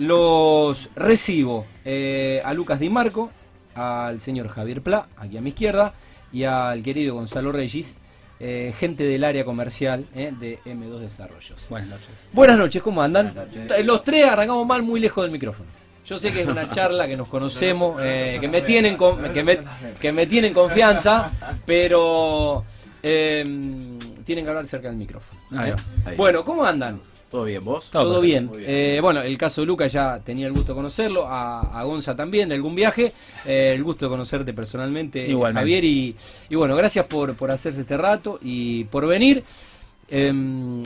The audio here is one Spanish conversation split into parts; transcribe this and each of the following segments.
los recibo eh, a Lucas Di Marco, al señor Javier Pla, aquí a mi izquierda, y al querido Gonzalo Regis, eh, gente del área comercial eh, de M2 Desarrollos. Buenas noches. Buenas noches, ¿cómo andan? Eh, Los tres arrancamos mal muy lejos del micrófono. Yo sé que es una charla que nos conocemos, eh, que, me tienen con- que, me, que me tienen confianza, pero eh, tienen que hablar cerca del micrófono. Ahí va, ahí. Bueno, ¿cómo andan? ¿Todo bien, vos? Todo Todo bien. Eh, bueno, el caso de Lucas ya tenía el gusto de conocerlo, a, a Gonza también de algún viaje, eh, el gusto de conocerte personalmente, Igualmente. Javier, y, y bueno, gracias por, por hacerse este rato y por venir. Eh,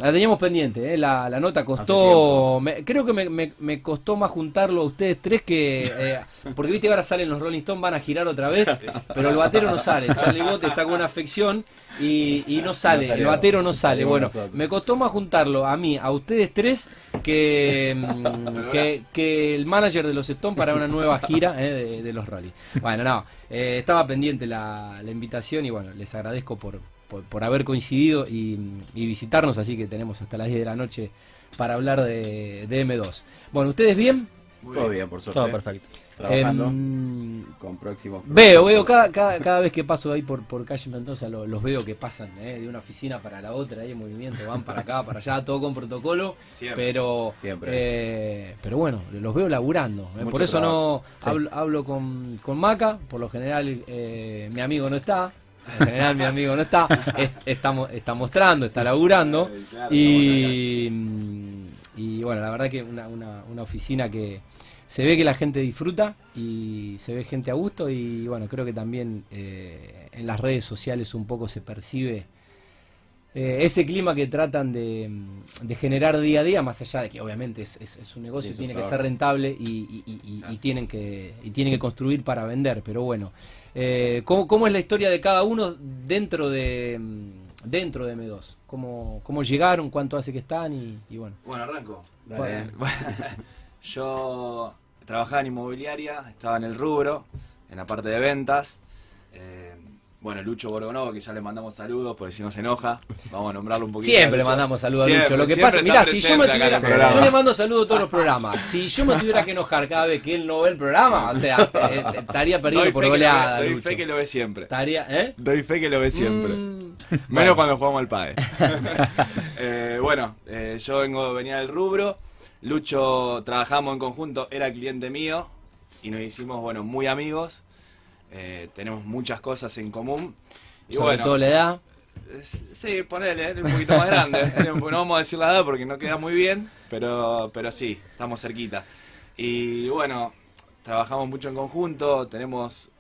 la teníamos pendiente, eh, la, la nota costó, me- creo que me, me- me costó más juntarlo a ustedes tres que, eh, porque viste ahora salen los Rolling Stones, van a girar otra vez, pero el batero no sale, Charlie Bott está con una afección y, y no sale, el batero no sale, bueno, me costó más juntarlo a mí, a ustedes tres, que, mm, que, que el manager de los Stones para una nueva gira eh, de, de los Rolling. Bueno, no, estaba pendiente la, la invitación y bueno, les agradezco por, por, por haber coincidido y, y visitarnos, así que tenemos hasta las 10 de la noche para hablar de, de M2. Bueno, ¿ustedes bien? Todo bien, por suerte. Todo perfecto. Trabajando Em, con próximos. Veo, veo, cada, cada, cada vez que paso ahí por, por calle Mendoza lo- los veo que pasan eh, de una oficina para la otra, ahí en movimiento, van para acá, para allá, todo con protocolo, Siempre. pero Siempre. eh, pero bueno, los veo laburando, eh, por eso no Sí. hablo, hablo con, con Maca, por lo general eh, mi amigo no está, en general mi amigo no está, es- está, mo- está mostrando, está laburando, Ay, claro, y, y bueno, la verdad que una, una, una oficina que se ve que la gente disfruta y se ve gente a gusto. Y bueno, creo que también eh, en las redes sociales un poco se percibe eh, ese clima que tratan de, de generar día a día, más allá de que obviamente es, es- es un negocio, Sí, un tiene que ser rentable y, y- y- y- y tienen que y tienen que construir para vender, pero bueno, eh, ¿cómo, cómo es la historia de cada uno dentro de mm, dentro de M2? ¿Cómo, cómo llegaron? ¿Cuánto hace que están? Y, y bueno. Bueno, arranco. Dale. Bueno. Yo trabajaba en inmobiliaria, estaba en el rubro, en la parte de ventas. Eh, bueno, Lucho Borgonovo, que ya le mandamos saludos, porque si no se enoja, vamos a nombrarlo un poquito. Siempre le mandamos saludos a Lucho. Lo que pasa, mirá, si yo me tuviera, programa. yo le mando saludos a todos los programas. Si yo me tuviera que enojar cada vez que él no ve el programa, o sea, eh, eh, estaría perdido Doy por goleada. Doy Lucho. fe que lo ve siempre. Estaría, ¿eh? Doy fe que lo ve siempre. Mm, Menos bueno. cuando jugamos al padre. Eh, bueno, eh, yo vengo, venía del rubro. Lucho, trabajamos en conjunto, era cliente mío y nos hicimos, bueno, muy amigos. Eh, tenemos muchas cosas en común. Y Sobre bueno, todo la edad. sí, ponele, un poquito más grande. No vamos a decir la edad porque no queda muy bien, pero, pero sí, estamos cerquita. Y bueno, trabajamos mucho en conjunto, tenemos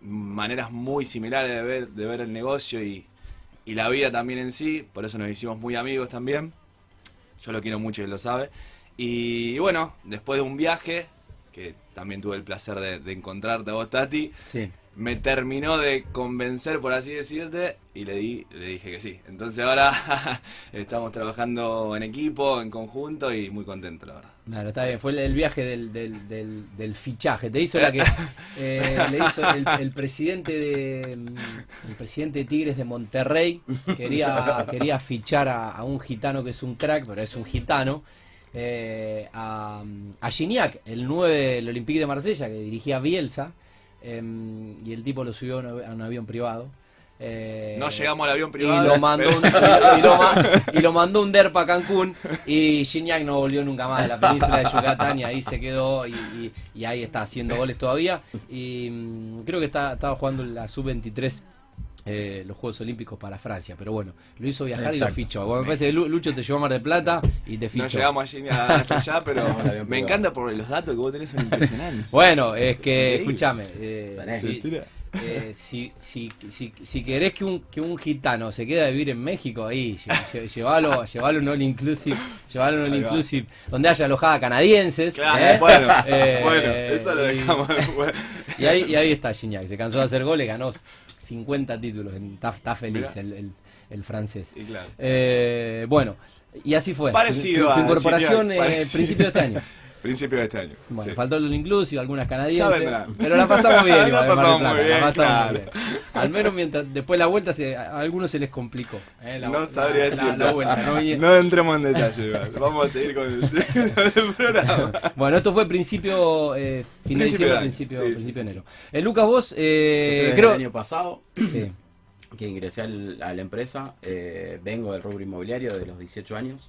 maneras muy similares de ver, de ver el negocio y, y la vida también en sí, por eso nos hicimos muy amigos también. Yo lo quiero mucho y lo sabe. Y bueno, después de un viaje, que también tuve el placer de, de encontrarte a vos, Tati, Sí. me terminó de convencer, por así decirte, y le, di, le dije que sí. Entonces ahora estamos trabajando en equipo, en conjunto y muy contento, la verdad. Claro, está bien. Fue el, el viaje del, del, del, del fichaje. Te hizo la que eh, le hizo el, el presidente de el presidente de Tigres de Monterrey. Quería, quería fichar a, a un gitano que es un crack, pero es un gitano. Eh, a, a Gignac, el 9 del Olympique de Marsella, que dirigía Bielsa. em, y el tipo lo subió a un, avión privado. eh, No llegamos al avión privado. y lo mandó un, y, lo, ma- y lo mandó un DERPA a Cancún y Gignac no volvió nunca más de la península de Yucatán y ahí se quedó y, y- y ahí está haciendo goles todavía y mm, creo que está, estaba jugando la sub-23 eh, los Juegos Olímpicos para Francia, pero bueno, lo hizo viajar y lo fichó. Bueno, me parece que Lucho te llevó a Mar del Plata y te fichó. No llegamos allí hasta allá, pero me encanta porque los datos que vos tenés son impresionantes. Bueno, es que, escúchame, eh, si, eh, si, si, si, si querés que un, que un gitano se quede a vivir en México, ahí, lle- lle- llevalo, llevalo un all inclusive, llevalo un all inclusive, donde haya alojada canadienses. Claro, ¿eh? bueno, Eh, bueno, eso lo dejamos. Y ahí, y ahí está Gignac, se cansó de hacer goles, ganó 50 títulos, está, está feliz el, el- el francés. Sí, claro. Eh, bueno, y así fue. Parecido tu, tu a incorporación Gignac, eh, parecido. principio de este año. Principio de este año. Bueno, sí. faltó el Inclusive, algunas Ya canadienses. vendrán. Pero la pasamos bien, La igual, pasamos Plata, bien, la pasamos claro. muy bien. Al menos mientras después la vuelta se, a algunos se les complicó. eh, la- no sabría la- decir. la- la vuelta, no entremos en detalle. igual. Vamos a seguir con el, programa. Bueno, esto fue principio, eh, fin de Principio diciembre, de año. principio, Sí, sí, principio de sí, enero. Eh, Lucas, vos, eh, creo... el año pasado Sí. que ingresé al- a la empresa. eh, vengo del rubro inmobiliario de los 18 años.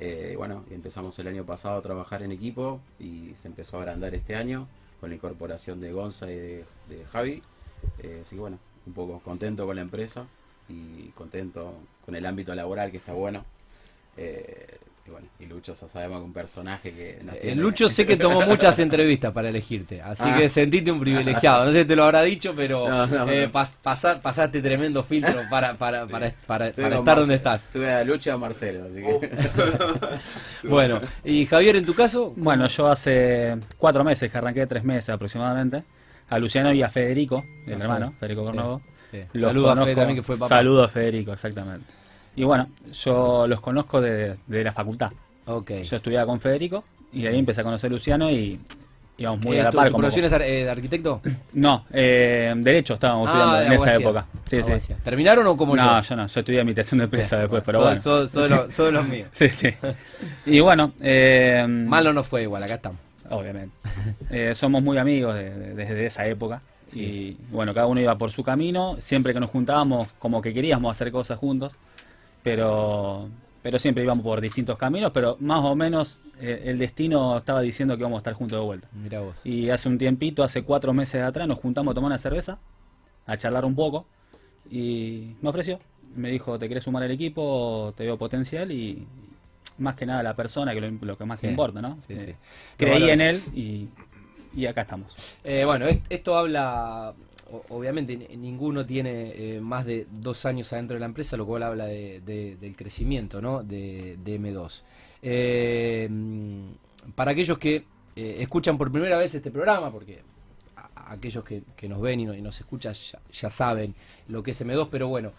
Eh, bueno, empezamos el año pasado a trabajar en equipo y se empezó a agrandar este año con la incorporación de Gonza y de, de Javi. Eh, así que bueno, un poco contento con la empresa y contento con el ámbito laboral que está bueno. Eh, y bueno, y Lucho ya sabemos que un personaje que nos Eh, tiene- Lucho sé que tomó muchas entrevistas para elegirte, así Ah. que sentiste un privilegiado. No sé si te lo habrá dicho, pero No, no, eh, no. pas- pasa- pasaste tremendo filtro para, para, para, para, estar donde estás. Estuve a Lucho y a Marcelo, así que... Bueno, y Javier, en tu caso, Bueno, yo hace cuatro meses que arranqué, tres meses aproximadamente, a Luciano y a Federico, el hermano, Fede, Federico sí, Cornovo. sí. Los saludo a también que fue papá. Saludo a Federico, exactamente. Y bueno, yo los conozco de, de la facultad. Ok. Yo estudiaba con Federico y ahí empecé a conocer a Luciano y íbamos muy Eh, a la ¿tu- par. ¿Tu profesión es ar- eh, de arquitecto? No, eh, Derecho estábamos estudiando de en esa época. Sí, sí. Abogacía. ¿Terminaron o como No, yo? yo no, yo estudié administración de empresa después, pero bueno. de los- de míos. Sí, sí. Y bueno, eh, Malo no fue igual, acá estamos. obviamente. Eh, somos muy amigos de- de- desde esa época. Y bueno, cada uno iba por su camino. Siempre que nos juntábamos, como que queríamos hacer cosas juntos. Pero, pero siempre íbamos por distintos caminos. Pero más o menos eh, el destino estaba diciendo que íbamos a estar juntos de vuelta. Mira vos. Y hace un tiempito, hace cuatro meses atrás, nos juntamos a tomar una cerveza, a charlar un poco. Y me ofreció. Me dijo, ¿te querés sumar al equipo? Te veo potencial y más que nada la persona, que lo, lo que más Sí, te importa, ¿no? sí, Eh, sí. Creí en él y, y acá estamos. Eh, bueno, est- esto habla, obviamente ni- ninguno tiene eh, más de dos años adentro de la empresa, lo cual habla de- de- del crecimiento ¿no? de, de M2. Eh, para aquellos que eh, escuchan por primera vez este programa, porque aquellos que, nos ven y, no- y nos escuchan ya, saben lo que es M2, pero bueno,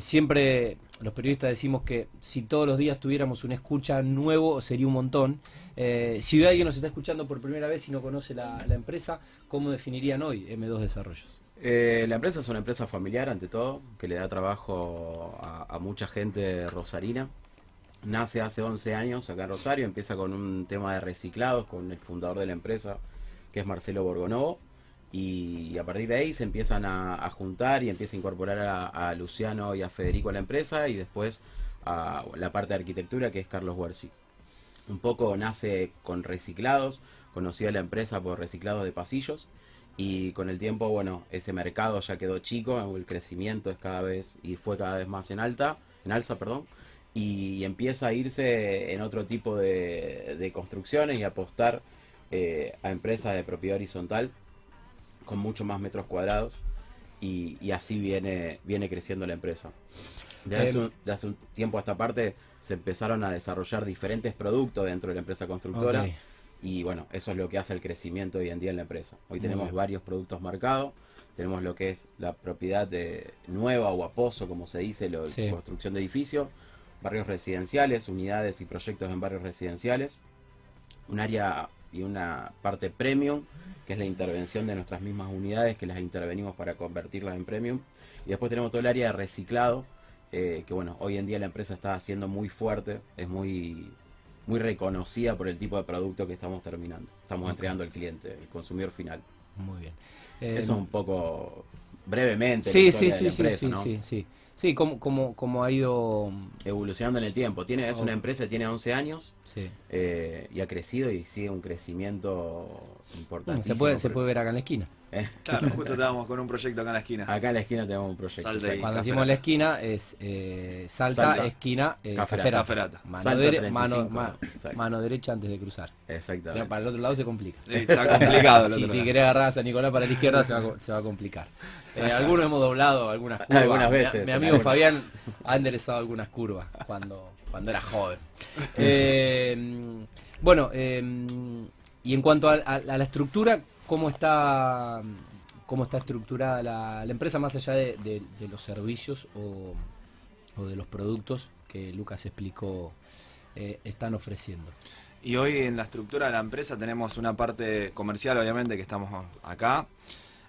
siempre los periodistas decimos que si todos los días tuviéramos una escucha nuevo sería un montón. Si alguien nos está escuchando por primera vez y no conoce la empresa, ¿cómo definirían hoy M2 Desarrollos? Eh, la empresa es una empresa familiar ante todo, que le da trabajo a, mucha gente rosarina. Nace hace 11 años acá en Rosario, empieza con un tema de reciclados con el fundador de la empresa, que es Marcelo Borgonovo, y a partir de ahí se empiezan a, juntar y empieza a incorporar a, a Luciano y a Federico a la empresa y después a la parte de arquitectura que es Carlos Huerci. Un poco nace con reciclados, conocía la empresa por reciclados de pasillos y con el tiempo, bueno, ese mercado ya quedó chico, el crecimiento es cada vez y fue cada vez más en alta, en alza, perdón, y empieza a irse en otro tipo de, de construcciones y apostar eh, a empresas de propiedad horizontal con mucho más metros cuadrados y, y así viene, viene creciendo la empresa. De hace, Em. un, de hace un tiempo a esta parte se empezaron a desarrollar diferentes productos dentro de la empresa constructora. Y bueno, eso es lo que hace el crecimiento hoy en día en la empresa. Hoy Muy tenemos bien. varios productos marcados, tenemos lo que es la propiedad de nueva o aposo, como se dice, la Sí. construcción de edificios, barrios residenciales, unidades y proyectos en barrios residenciales, un área y una parte premium, que es la intervención de nuestras mismas unidades, que las intervenimos para convertirlas en premium, y después tenemos todo el área de reciclado, eh, que bueno, hoy en día la empresa está haciendo muy fuerte, es muy muy reconocida por el tipo de producto que estamos terminando, estamos entregando al cliente, el consumidor final. Muy bien. Eh, Eso es un poco brevemente la Sí, sí, de sí, sí, empresa, sí, ¿no? sí, sí. Sí, cómo, cómo, cómo ha ido... evolucionando en el tiempo. Tiene, es Oh. una empresa que tiene 11 años Sí. eh, y ha crecido y sigue un crecimiento importante. Se puede, se puede ver acá en la esquina. Claro, justo estábamos con un proyecto acá en la esquina. Acá en la esquina tenemos un proyecto. Salta exacto. Cuando decimos la esquina es eh, salta, Salta. esquina, eh, Caferata. caferata. Caferata. Mano, Salta dere- 35, mano, ma- exacto. mano derecha antes de cruzar. O sea, para el otro lado se complica. Sí, está complicado si lado. querés agarrar a San Nicolás para la izquierda se va, se va a complicar. Eh, algunos hemos doblado algunas curvas. Algunas Mi- veces, Mi, amigo. Fabián ha enderezado algunas curvas cuando, cuando era joven. Eh, bueno, eh, y en cuanto a, a- a la estructura, ¿cómo está, cómo está estructurada la, la empresa más allá de, de- de los servicios o, o de los productos que Lucas explicó eh, están ofreciendo? Y hoy en la estructura de la empresa tenemos una parte comercial, obviamente, que estamos acá.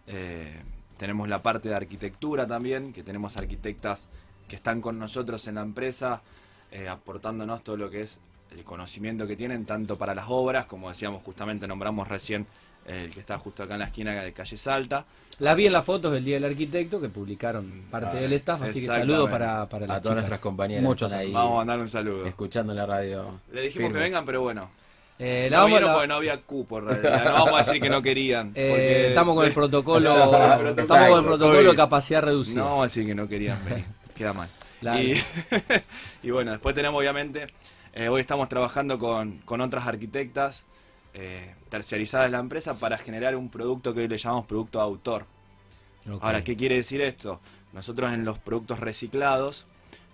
Eh, tenemos la parte de arquitectura también, que tenemos arquitectas que están con nosotros en la empresa, eh, aportándonos todo lo que es el conocimiento que tienen, tanto para las obras, como decíamos justamente, nombramos recién el que está justo acá en la esquina de calle Salta. La vi en las fotos del Día del Arquitecto que publicaron parte Ah, del staff, así que saludo para, para las A todas chicas. nuestras compañeras Muchos ahí Vamos a mandar un saludo. escuchando la radio. Le dijimos firmes. que vengan, pero bueno. Eh, la no vamos- vieron la- porque no había cupo, en realidad. No vamos a decir que no querían. eh, porque- estamos con el protocolo, Exacto. estamos con el protocolo COVID. capacidad reducida. No vamos a decir que no querían venir. Queda mal. Claro. Y, y bueno, después tenemos obviamente, eh, hoy estamos trabajando con, con otras arquitectas terciarizadas de la empresa para generar un producto que hoy le llamamos producto de autor. Ahora, ¿qué quiere decir esto? Nosotros en los productos reciclados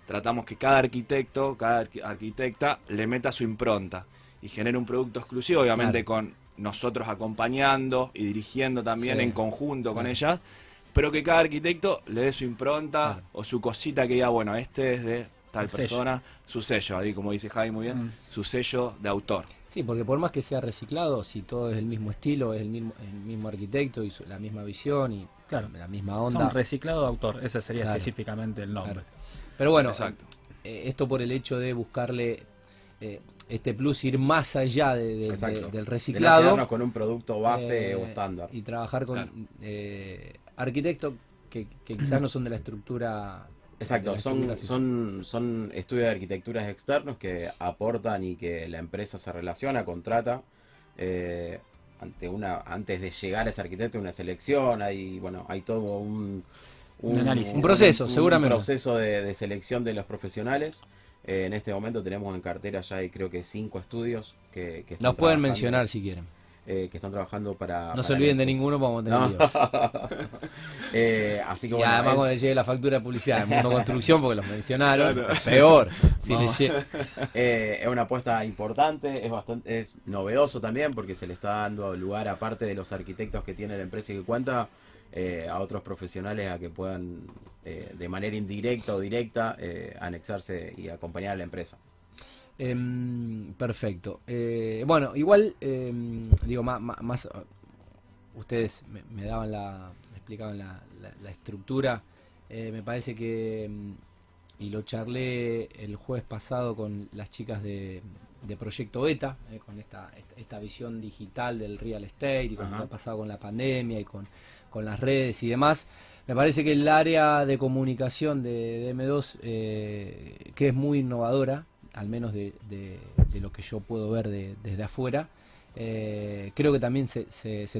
tratamos que cada arquitecto, cada arqui- arquitecta le meta su impronta y genere un producto exclusivo, obviamente con nosotros acompañando y dirigiendo también Sí. en conjunto con Claro. ellas, pero que cada arquitecto le dé su impronta Claro. o su cosita que diga, bueno, este es de tal El sello. persona, su sello, ahí como dice Javi muy bien, Mm. su sello de autor. Sí, porque por más que sea reciclado, si todo es el mismo estilo, es el mismo, el mismo arquitecto y su- la misma visión y Claro. la misma onda. Son reciclado de autor, ese sería Claro. específicamente el nombre. Claro. Pero bueno, Exacto. eh, esto por el hecho de buscarle eh, este plus, ir más allá de- de- de- del De no reciclado. quedarnos con un producto base eh, o estándar. Y trabajar con Claro. eh, arquitectos que, que quizás no son de la estructura. de Exacto, la son, estructura son, son estudios de arquitecturas externos que aportan y que la empresa se relaciona, contrata. eh, ante una, antes de llegar a ese arquitecto, una selección, hay, bueno, hay todo un, Un análisis. Un proceso, seguramente. Un proceso de, de selección de los profesionales. Eh, en este momento tenemos en cartera ya hay creo que cinco estudios que, que están Nos pueden mencionar si quieren. eh, que están trabajando para... No para se olviden de ninguno, vamos a tener No. Eh, así que Y bueno, además es- cuando le llegue la factura de publicidad del mundo construcción, porque los mencionaron, Claro. peor. Si Eh, es una apuesta importante, es bastante es novedoso también porque se le está dando lugar, aparte de los arquitectos que tiene la empresa y que cuenta, eh, a otros profesionales a que puedan eh, de manera indirecta o directa eh, anexarse y acompañar a la empresa. Em, perfecto. Eh, bueno, igual, em, digo, más, más, ustedes me, me daban la, me explicaban la, la- la estructura. Eh, me parece que, em, y lo charlé el jueves pasado con las chicas de, de Proyecto Beta, eh, con esta, esta, esta visión digital del real estate y con lo que ha pasado con la pandemia y con, con las redes y demás. Me parece que el área de comunicación de, de M2, eh, que es muy innovadora, al menos de, lo que yo puedo ver de- desde afuera, eh, creo que también se,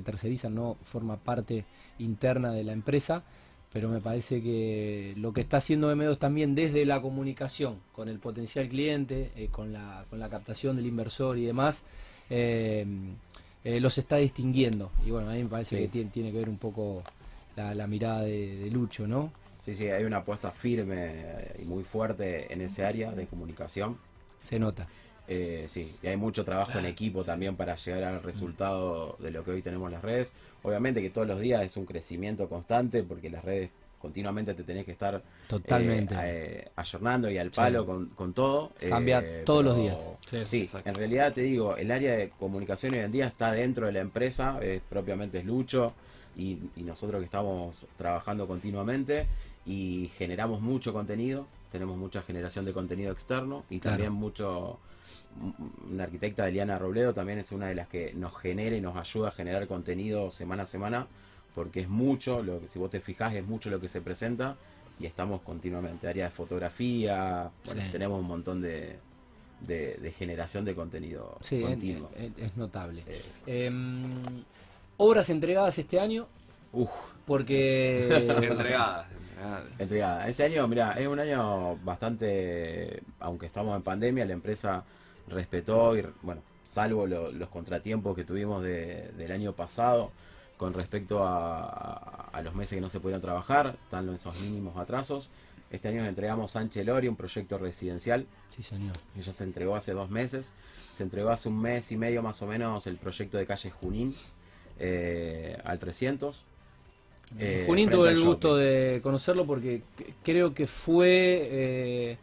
terceriza, no forma parte interna de la empresa, pero me parece que lo que está haciendo M2 también desde la comunicación con el potencial cliente, eh, con la captación del inversor y demás, eh, los está distinguiendo. Y bueno, a mí me parece Sí. que tiene, tiene que ver un poco la, la mirada de, de Lucho, ¿no? Sí, sí, hay una apuesta firme y muy fuerte en ese área de comunicación. Se nota. Eh, sí, y hay mucho trabajo en equipo también para llegar al resultado de lo que hoy tenemos en las redes. Obviamente que todos los días es un crecimiento constante porque las redes continuamente te tenés que estar Totalmente. eh, eh, ayornando y al palo Sí. con, con todo. Cambia eh, todos los días. Sí, en realidad te digo, el área de comunicación hoy en día está dentro de la empresa, es propiamente es Lucho y, y nosotros que estamos trabajando continuamente y generamos mucho contenido, tenemos mucha generación de contenido externo y Claro. también mucho una arquitecta Eliana Robledo también es una de las que nos genera y nos ayuda a generar contenido semana a semana porque es mucho, lo que si vos te fijás es mucho lo que se presenta y estamos continuamente, área de fotografía, bueno, Sí. tenemos un montón de, de, de generación de contenido Sí, continuo. es- es notable. Eh, Em, obras entregadas este año, uf, porque... Entregadas. entregadas. entregada. Este año, mira, es un año bastante, aunque estamos en pandemia, la empresa respetó y, bueno, salvo lo- los contratiempos que tuvimos de- del año pasado con respecto a, a- a los meses que no se pudieron trabajar, están esos mínimos atrasos. Este año entregamos Sánchez Lori, un proyecto residencial Sí, señor. que ya se entregó hace dos meses. Se entregó hace un mes y medio más o menos el proyecto de calle Junín eh, al 300. eh, Junín frente tuve el gusto shopping. de conocerlo porque creo que fue... eh,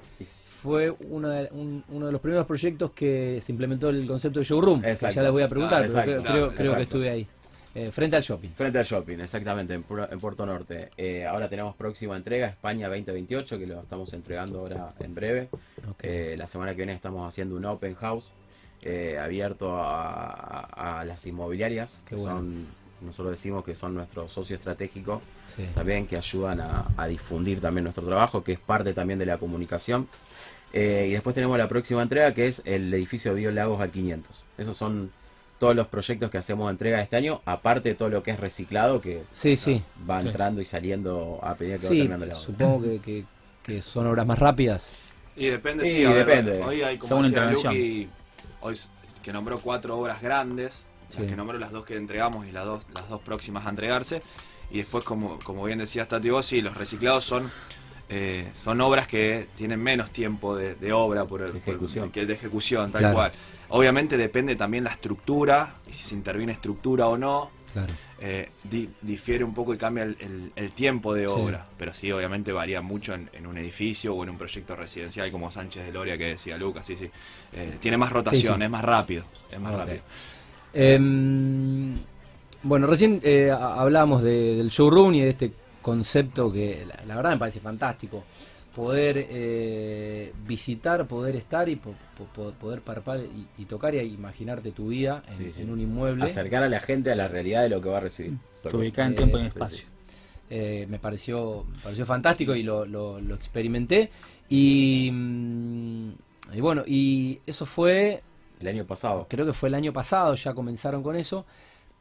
fue uno de, un- uno de los primeros proyectos que se implementó el concepto de showroom. que Exacto. ya les voy a preguntar, Ah, pero exacto. creo, creo- que estuve ahí. Eh, frente al shopping. Frente al shopping, exactamente, en, Pu- en Puerto Norte. Eh, ahora tenemos próxima entrega, España 2028, que lo estamos entregando ahora en breve. Eh, la semana que viene estamos haciendo un open house abierto a, a- a las inmobiliarias, Qué que bueno. son, nosotros decimos que son nuestro socio estratégico, Sí. también que ayudan a, a difundir también nuestro trabajo, que es parte también de la comunicación. Y después tenemos la próxima entrega, que es el edificio Bio Lagos al 500. Esos son todos los proyectos que hacemos de entrega este año, aparte de todo lo que es reciclado, que Sí, sí. va Sí. entrando y saliendo a medida que va terminando la obra. supongo que, que- que son obras más rápidas. Y depende, Sí, sí, a ver, depende. hoy hay como Según decía intervención. Luqui, hoy que nombró cuatro obras grandes, Sí. las que nombró las dos que entregamos y las dos, las dos próximas a entregarse. Y después, como, como bien decías Tati vos, sí, los reciclados son, eh, son obras que tienen menos tiempo de, de obra por el, por- ejecución. que de ejecución, tal Claro. cual. Obviamente depende también la estructura, y si se interviene estructura o no, Claro. eh, di- difiere un poco y cambia el, el- el tiempo de Sí. obra, pero sí, obviamente varía mucho en, en un edificio o en un proyecto residencial como Sánchez de Loria que decía Lucas, sí, sí. Eh, tiene más rotación, Sí, sí. es más rápido, es más rápido. Em, bueno, recién eh, ha- hablamos de- del showroom y de este concepto que la, la verdad me parece fantástico. Poder eh, visitar, poder estar y po- po- po- poder parpar y, y tocar y imaginarte tu vida en, Sí, sí. en un inmueble. Acercar a la gente a la realidad de lo que va a recibir. Te ubicás en Eh, tiempo y en sí, espacio. Eh, me pareció me pareció fantástico y lo, lo- lo experimenté. Y, mm, y bueno, y eso fue El año pasado. creo que fue el año pasado, ya comenzaron con eso,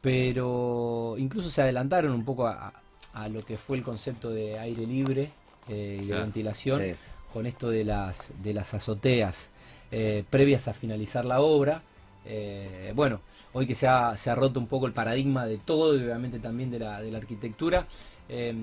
pero incluso se adelantaron un poco a, a lo que fue el concepto de aire libre eh, y de ventilación Sí. con esto de las, de las azoteas eh, previas a finalizar la obra. Eh, bueno, hoy que se ha, se ha roto un poco el paradigma de todo y obviamente también de la, de la arquitectura. eh,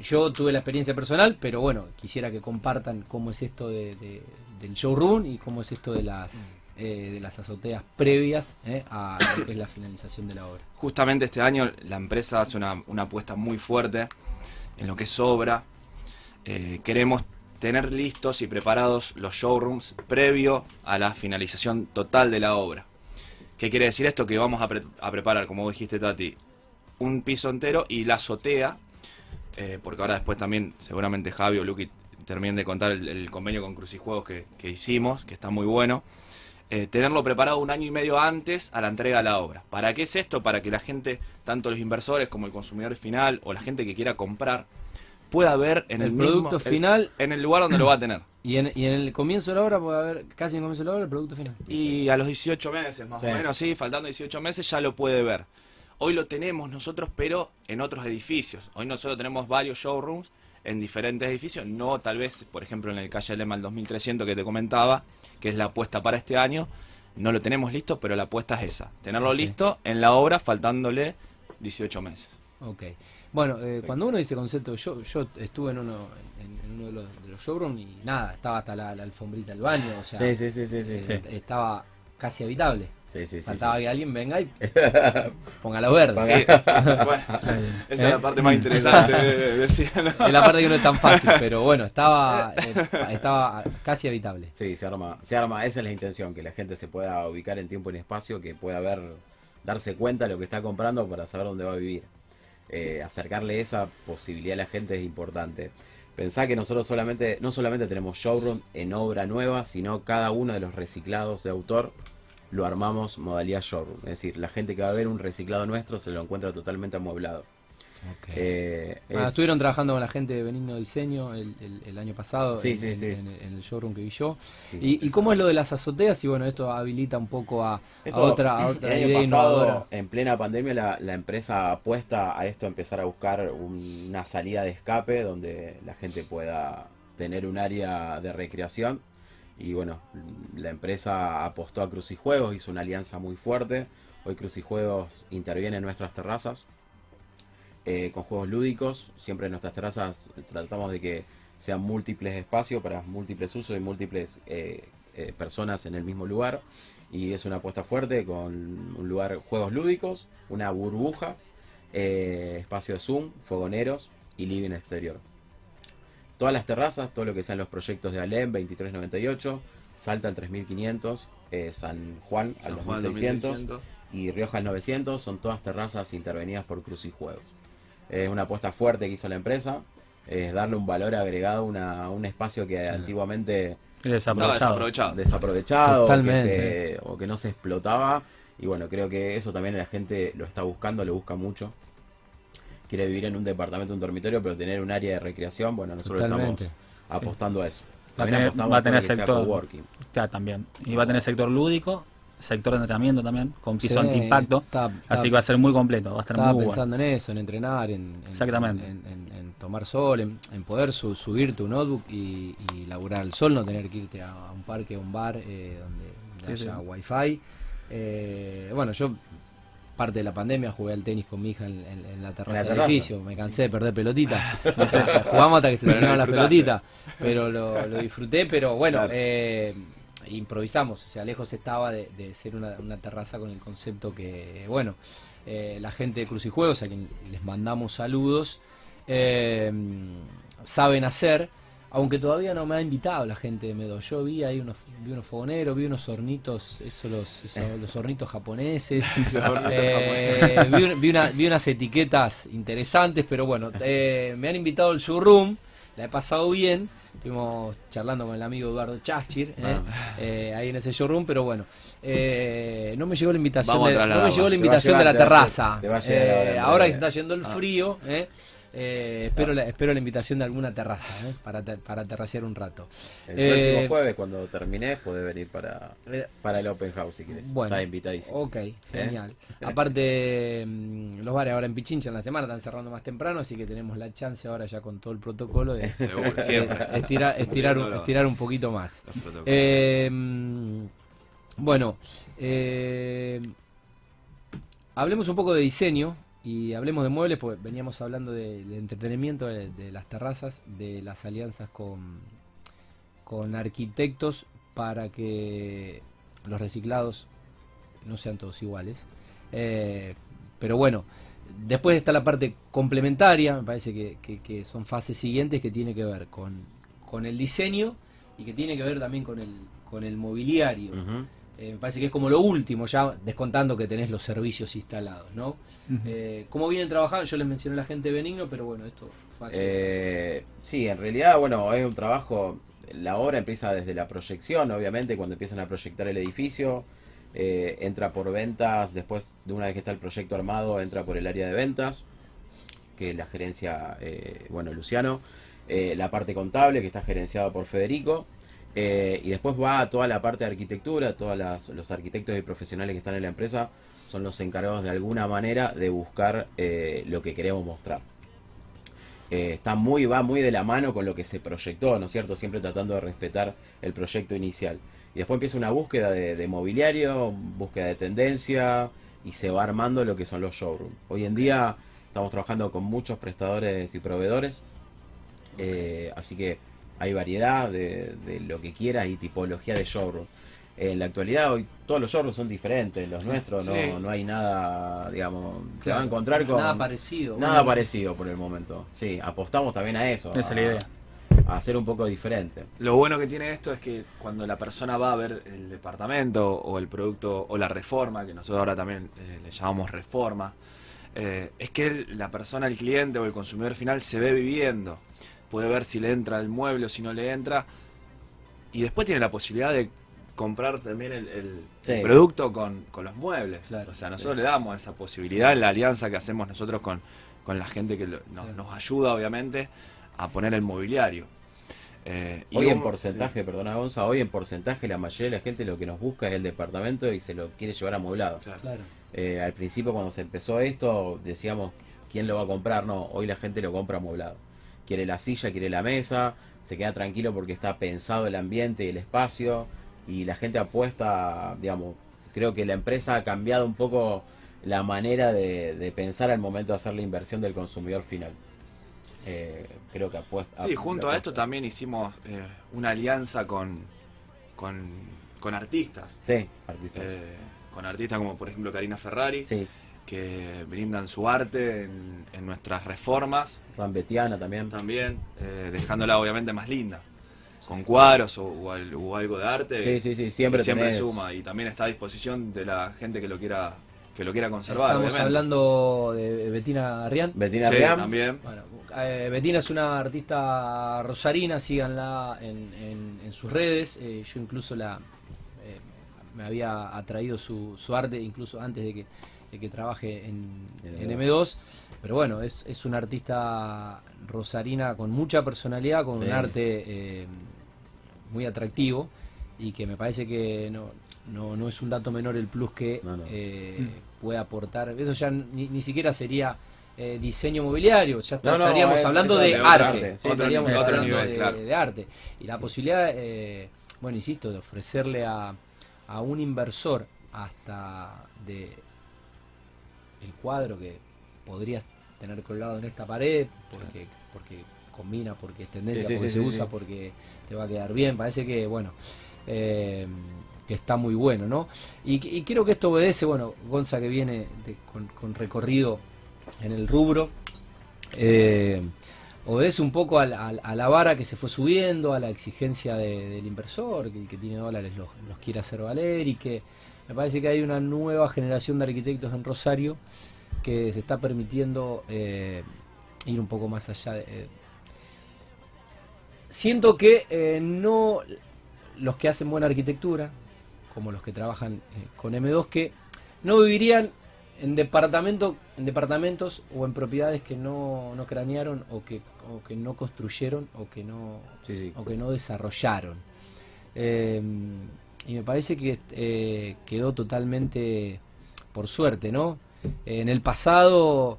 yo tuve la experiencia personal, pero bueno, quisiera que compartan cómo es esto de, de- del showroom y cómo es esto de las, eh, de las azoteas previas eh, a lo que es la finalización de la obra. Justamente este año la empresa hace una, una apuesta muy fuerte en lo que es obra. Eh, queremos tener listos y preparados los showrooms previo a la finalización total de la obra. ¿Qué quiere decir esto? Que vamos a, pre- a preparar, como dijiste Tati, un piso entero y la azotea, eh, porque ahora después también seguramente Javi o Luqui terminen de contar el, el convenio con Crucijuegos que, que hicimos, que está muy bueno. Eh, tenerlo preparado un año y medio antes a la entrega de la obra. ¿Para qué es esto? Para que la gente, tanto los inversores como el consumidor final o la gente que quiera comprar, pueda ver en el, El mismo- producto el- final en el lugar donde lo va a tener. y en, y en el comienzo de la obra puede haber, casi en el comienzo de la obra, el producto final. Y a los 18 meses, más Sí. o menos, sí, faltando 18 meses ya lo puede ver. Hoy lo tenemos nosotros, pero en otros edificios. Hoy nosotros tenemos varios showrooms en diferentes edificios, no tal vez, por ejemplo, en el calle Lema el 2300 que te comentaba, que es la apuesta para este año, no lo tenemos listo, pero la apuesta es esa, tenerlo listo en la obra faltándole 18 meses. Ok. Bueno, eh, Sí. cuando uno dice concepto, yo, yo estuve en uno, en, en uno de los, de los showrooms y nada, estaba hasta la, la alfombrita del baño, o sea, Sí, sí, sí, sí, sí. eh, estaba casi habitable. Sí, sí, sí, Faltaba sí. que alguien venga y ponga los verdes. Sí, bueno, esa es la parte más interesante, de- decíalo. Es la parte que no es tan fácil, pero bueno, estaba, eh, estaba casi habitable. Sí, se arma, se arma, esa es la intención, que la gente se pueda ubicar en tiempo y en espacio, que pueda ver, darse cuenta de lo que está comprando para saber dónde va a vivir. Eh, acercarle esa posibilidad a la gente es importante. Pensá que nosotros solamente, no solamente tenemos showroom en obra nueva, sino cada uno de los reciclados de autor lo armamos modalidad showroom. Es decir, la gente que va a ver un reciclado nuestro se lo encuentra totalmente amueblado. Eh, Ah, es- estuvieron trabajando con la gente de Benigno Diseño el, el- el año pasado Sí, en, sí, en- sí. en- en el showroom que vi yo. ¿Y, y cómo es lo de las azoteas? Y bueno, esto habilita un poco a, a Esto, otra, a otra el año idea pasado, innovadora. en plena pandemia, la, la empresa apuesta a esto, a empezar a buscar un- una salida de escape donde la gente pueda tener un área de recreación. Y bueno, la empresa apostó a Crucijuegos, hizo una alianza muy fuerte. Hoy Crucijuegos interviene en nuestras terrazas eh, con juegos lúdicos. Siempre en nuestras terrazas tratamos de que sean múltiples espacios para múltiples usos y múltiples eh, eh, personas en el mismo lugar. Y es una apuesta fuerte con un lugar, juegos lúdicos, una burbuja, espacio de Zoom, fogoneros y living exterior. todas las terrazas, todo lo que sean los proyectos de Alem 2398, Salta al 3500, eh, San Juan al San Juan 2600 2600. y Rioja al 900, son todas terrazas intervenidas por Cruz y Juegos. Es una apuesta fuerte que hizo la empresa, es darle un valor agregado una- a un espacio que antiguamente Estaba Desaprovechado. desaprovechado. desaprovechado o que, se- o que no se explotaba. Y bueno, creo que eso también la gente lo está buscando, lo busca mucho. Quiere vivir en un departamento, un dormitorio, pero tener un área de recreación. Bueno, nosotros Totalmente. estamos apostando a eso. Va a También tener- apostamos va a a tener que sea sector. coworking. Ya, también. Y va a tener sector lúdico, sector de entrenamiento también, con piso Sí, antiimpacto. está- está- Así que va a ser muy completo, va a estar muy bueno. pensando en eso, en entrenar, en, en- Exactamente. en, en- en tomar sol, en, en poder su- subir tu notebook y, y laburar al sol, no tener que irte a, a un parque, a un bar eh, donde, Sí, haya sí. wifi. Eh, bueno, yo parte de la pandemia jugué al tenis con mi hija en, en- en la terraza del edificio, me cansé de perder pelotita. Entonces, jugamos hasta que se terminaron las pelotitas, pero lo, lo disfruté, pero bueno, Claro. eh, improvisamos, o sea, lejos estaba de, de ser una, una terraza con el concepto que, bueno, eh, la gente de Cruz y Juegos, a quien les mandamos saludos, eh, saben hacer, aunque todavía no me ha invitado la gente de Medo. Yo vi ahí unos, vi unos fogoneros, vi unos hornitos, eso, los, eso, los hornitos japoneses, eh, vi, vi una- vi unas etiquetas interesantes, pero bueno, eh, me han invitado al showroom, la he pasado bien. Estuvimos charlando con el amigo Eduardo Chachir eh, eh, ahí en ese showroom, pero bueno, eh, no me llegó la invitación, Vamos de, no me llegó la invitación de la terraza. llegar, Eh, ahora breve. que se está yendo el Ah. frío, eh, eh, espero, la, espero la invitación de alguna terraza eh, para, te- para terracear un rato. El Eh, próximo jueves, cuando termines, podés venir para, Eh, para el Open House si quieres. Bueno, Estás invitadísimo. Ok, genial. Aparte, mm, los bares ahora en Pichincha en la semana están cerrando más temprano, así que tenemos la chance ahora ya con todo el protocolo de, Seguro, de siempre. estirar, estirar, un- estirar un poquito más. Eh, mm, bueno, eh, hablemos un poco de diseño y hablemos de muebles, porque veníamos hablando de, de entretenimiento, de, las terrazas, de las alianzas con, con arquitectos para que los reciclados no sean todos iguales. Eh, pero bueno, después está la parte complementaria, me parece que, que- son fases siguientes que tiene que ver con, con el diseño y que tiene que ver también con el, con el mobiliario. Eh, me parece que es como lo último, ya descontando que tenés los servicios instalados, ¿no? Eh, ¿Cómo vienen trabajando? Yo les mencioné a la gente de Benigno, pero bueno, esto fue así. Eh, sí, en realidad, bueno, es un trabajo. La obra empieza desde la proyección, obviamente, cuando empiezan a proyectar el edificio. eh, entra por ventas, después de una vez que está el proyecto armado, entra por el área de ventas, que es la gerencia, eh, bueno, Luciano. eh, la parte contable, que está gerenciada por Federico. Eh, y después va toda la parte de arquitectura, todos los arquitectos y profesionales que están en la empresa son los encargados de alguna manera de buscar eh, lo que queremos mostrar eh, está muy, va muy de la mano con lo que se proyectó, ¿no es cierto? Siempre tratando de respetar el proyecto inicial. Y después empieza una búsqueda de, mobiliario, búsqueda de tendencia, y se va armando lo que son los showrooms. Hoy en día estamos trabajando con muchos prestadores y proveedores, así que hay variedad de, de lo que quieras y tipología de showroom. En la actualidad hoy todos los showrooms son diferentes, los nuestros Sí. no, no hay nada, digamos, te va Claro, a encontrar con... Nada parecido. Nada Bueno, parecido por el momento. Sí, apostamos también a eso. Esa es a, la idea. A hacer un poco diferente. Lo bueno que tiene esto es que cuando la persona va a ver el departamento o el producto o la reforma, que nosotros ahora también eh, le llamamos reforma, eh, es que el- la persona, el cliente o el consumidor final se ve viviendo. Puede ver si le entra el mueble o si no le entra. Y después tiene la posibilidad de comprar también el, el- Sí. el producto con, con los muebles. Claro. o sea, nosotros le damos esa posibilidad en la alianza que hacemos nosotros con, con la gente que lo- nos, Claro. nos ayuda, obviamente, a poner el mobiliario. Eh, y Hoy en porcentaje, perdona Gonza, hoy en porcentaje la mayoría de la gente lo que nos busca es el departamento y se lo quiere llevar amueblado. Claro. Claro. Eh, al principio cuando se empezó esto decíamos, ¿quién lo va a comprar? No, hoy la gente lo compra amueblado. Quiere la silla, quiere la mesa, se queda tranquilo porque está pensado el ambiente y el espacio y la gente apuesta, digamos, creo que la empresa ha cambiado un poco la manera de, de pensar al momento de hacer la inversión del consumidor final. Eh, creo que apuesta. Sí, junto a esto también hicimos eh, una alianza con, con, con artistas. Sí, artistas. Eh, con artistas como por ejemplo Karina Ferrari. sí, que brindan su arte en, en nuestras reformas, Rambetiana también. también, eh, dejándola obviamente más linda. Con cuadros o, o al- o algo de arte. Sí, sí, sí, siempre siempre tenés- suma y también está a disposición de la gente que lo quiera que lo quiera conservar. Estamos obviamente. hablando de Betina Arrián. Bettina Sí, Riam. también. Bueno, eh, Betina es una artista rosarina, síganla en, en- en sus redes. Eh, yo incluso la me había atraído su, su arte, incluso antes de que, de que trabaje en, En en M2. Pero bueno, es, es una artista rosarina con mucha personalidad, con Sí. un arte eh, muy atractivo y que me parece que no, no, no es un dato menor el plus que No, no. eh, puede aportar. Eso ya ni, ni siquiera sería eh, diseño mobiliario, ya está- No, no, estaríamos es- hablando es de arte. arte, sí, estaríamos hablando nivel, de, claro. de arte. Y la posibilidad, eh, bueno, insisto, de ofrecerle a, a un inversor hasta de el cuadro que podrías tener colgado en esta pared, porque, porque combina, porque es tendencia, Sí, porque sí, se sí, usa, porque te va a quedar bien. Parece que, bueno, eh, que está muy bueno, ¿no? Y, y creo que esto obedece, bueno, Gonza que viene de- con, con recorrido en el rubro, eh, obedece un poco a, la vara que se fue subiendo, a la exigencia de- del inversor, que el que tiene dólares los, quiere hacer valer y que me parece que hay una nueva generación de arquitectos en Rosario que se está permitiendo eh, ir un poco más allá. De, eh, siento que eh, no los que hacen buena arquitectura, como los que trabajan con M2, que no vivirían en departamento, en departamentos o en propiedades que no, no cranearon o que, o que no construyeron o que no, Sí, sí. o que no desarrollaron. Eh, y me parece que eh, quedó totalmente por suerte, ¿no? En el pasado,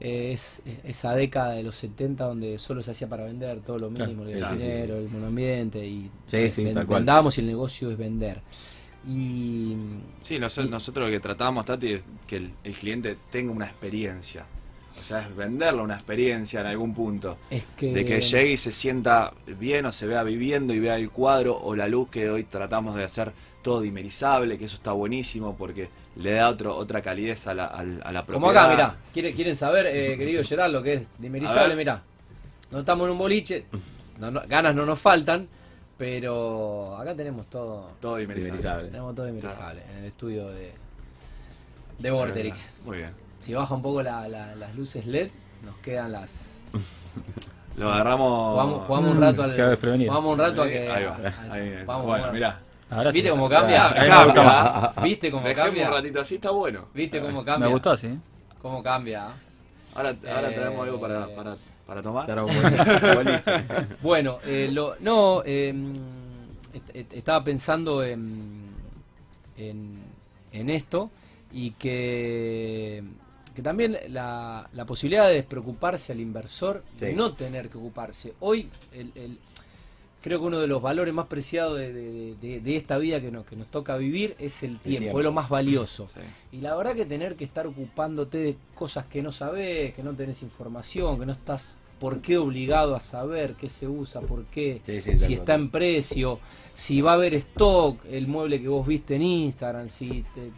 eh, es, es- esa década de los 70 donde solo se hacía para vender todo lo mínimo, el sí, sí, dinero, el monoambiente y Sí, sí, ven- tal cual. vendamos y el negocio es vender. Y Sí, nos- nosotros lo que tratamos, Tati, es que el, el cliente tenga una experiencia. O sea, es venderle una experiencia en algún punto. es que... De que llegue y se sienta bien o se vea viviendo y vea el cuadro o la luz que hoy tratamos de hacer todo dimerizable, que eso está buenísimo porque le da otro, otra calidez a la, a la propiedad. Como acá, mirá. ¿Quieren, quieren saber, eh, querido Gerard, lo que es dimerizable? Mirá. No estamos en un boliche. no- no- ganas no nos faltan. Pero acá tenemos todo. Todo dimerizable. Dimerizable. Tenemos todo dimerizable en el estudio de, de Vorterix. Muy bien. Si baja un poco la- la- las luces LED, nos quedan las. Lo agarramos. Jugamos, jugamos un rato al. Jugamos un rato a que. Ahí va. a- ahí, vamos, bueno, mirá. Ahora ¿Viste sí. cómo cambia? Ahí Cambia. gustó. ¿Viste cómo Dejemos cambia? un ratito así, está bueno. ¿Viste cómo cambia? Me gustó así. ¿Cómo cambia? Ahora, ahora Eh, tenemos algo para, para, para tomar. Claro. Bueno, eh, lo, no, eh, est- estaba pensando en, en, en esto y que, que también la, la posibilidad de despreocuparse al inversor, de no tener que ocuparse. Hoy, el, el- creo que uno de los valores más preciados de, de- de- de esta vida que nos, que nos toca vivir es el tiempo, tiempo. es lo más valioso. Sí. Y la verdad que tener que estar ocupándote de cosas que no sabes, que no tenés información, que no estás por qué obligado a saber qué se usa, por qué, Sí, sí, tal si está en precio, si va a haber stock, el mueble que vos viste en Instagram, si te,